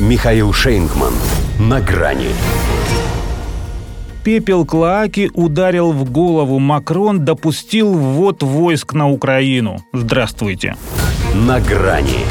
Михаил Шейнгман. На грани. Пепел Клоаки ударил в голову. Макрон допустил ввод войск на Украину. Здравствуйте. На грани.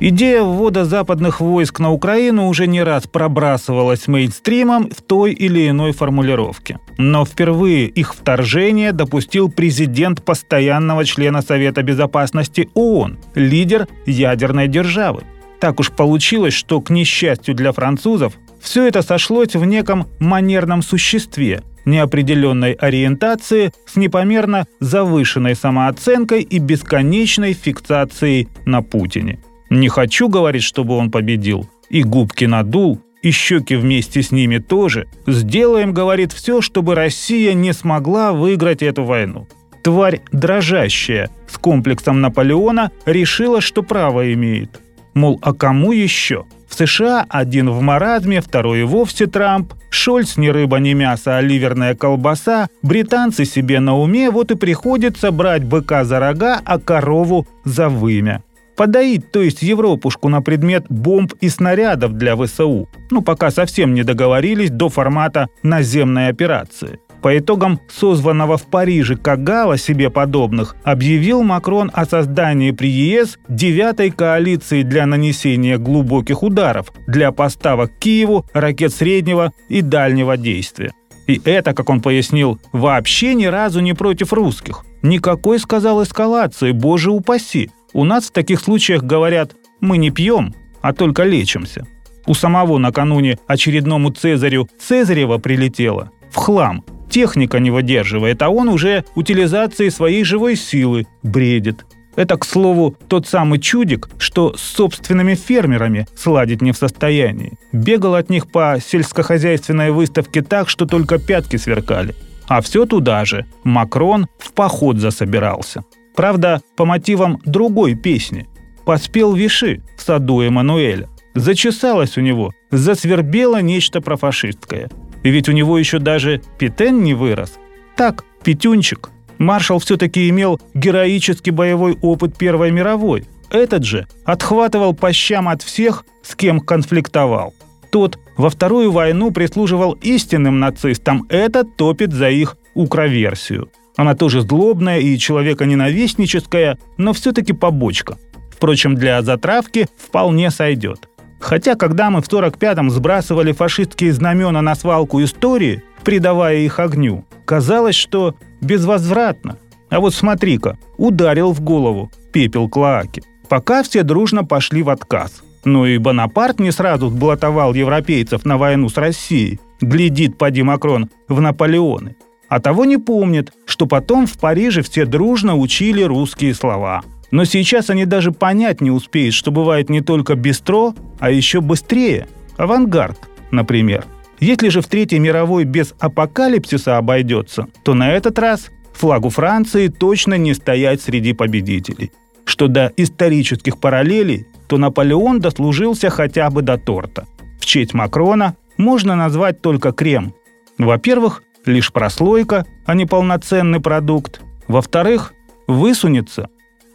Идея ввода западных войск на Украину уже не раз пробрасывалась мейнстримом в той или иной формулировке. Но впервые их вторжение допустил президент постоянного члена Совета Безопасности ООН, лидер ядерной державы. Так уж получилось, что, к несчастью для французов, все это сошлось в неком манерном существе, неопределенной ориентации с непомерно завышенной самооценкой и бесконечной фиксацией на Путине – не хочу говорить, чтобы он победил. И губки надул, и щеки вместе с ними тоже. Сделаем, говорит, все, чтобы Россия не смогла выиграть эту войну. Тварь дрожащая, с комплексом Наполеона, решила, что право имеет. Мол, а кому еще? В США один в маразме, второй и вовсе Трамп. Шольц ни рыба, ни мясо, а ливерная колбаса. Британцы себе на уме, вот и приходится брать быка за рога, а корову за вымя подоить, то есть Европушку на предмет бомб и снарядов для ВСУ, ну пока совсем не договорились до формата наземной операции. По итогам созванного в Париже Кагала себе подобных объявил Макрон о создании при ЕС девятой коалиции для нанесения глубоких ударов для поставок Киеву ракет среднего и дальнего действия. И это, как он пояснил, вообще ни разу не против русских. Никакой, сказал, эскалации, боже упаси. У нас в таких случаях говорят «мы не пьем, а только лечимся». У самого накануне очередному Цезарю Цезарева прилетело в хлам. Техника не выдерживает, а он уже утилизацией своей живой силы бредит. Это, к слову, тот самый чудик, что с собственными фермерами сладить не в состоянии. Бегал от них по сельскохозяйственной выставке так, что только пятки сверкали. А все туда же. Макрон в поход засобирался. Правда, по мотивам другой песни. Поспел Виши в саду Эммануэля. Зачесалось у него, засвербело нечто профашистское. И ведь у него еще даже петен не вырос. Так, пятюнчик. Маршал все-таки имел героический боевой опыт Первой мировой. Этот же отхватывал по щам от всех, с кем конфликтовал. Тот во Вторую войну прислуживал истинным нацистам, этот топит за их укроверсию. Она тоже злобная и человеконенавистническая, но все-таки побочка. Впрочем, для затравки вполне сойдет. Хотя, когда мы в 45-м сбрасывали фашистские знамена на свалку истории, придавая их огню, казалось, что безвозвратно. А вот смотри-ка, ударил в голову пепел Клоаки. Пока все дружно пошли в отказ. Ну и Бонапарт не сразу сблатовал европейцев на войну с Россией. Глядит, поди Макрон, в Наполеоны а того не помнит, что потом в Париже все дружно учили русские слова. Но сейчас они даже понять не успеют, что бывает не только бистро, а еще быстрее. Авангард, например. Если же в Третьей мировой без апокалипсиса обойдется, то на этот раз флагу Франции точно не стоять среди победителей. Что до исторических параллелей, то Наполеон дослужился хотя бы до торта. В честь Макрона можно назвать только крем. Во-первых, лишь прослойка, а не полноценный продукт. Во-вторых, высунется,